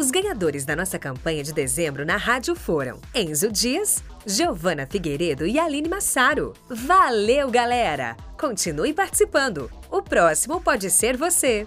Os ganhadores da nossa campanha de dezembro na rádio foram Enzo Dias, Giovana Figueiredo e Aline Massaro. Valeu, galera! Continue participando. O próximo pode ser você.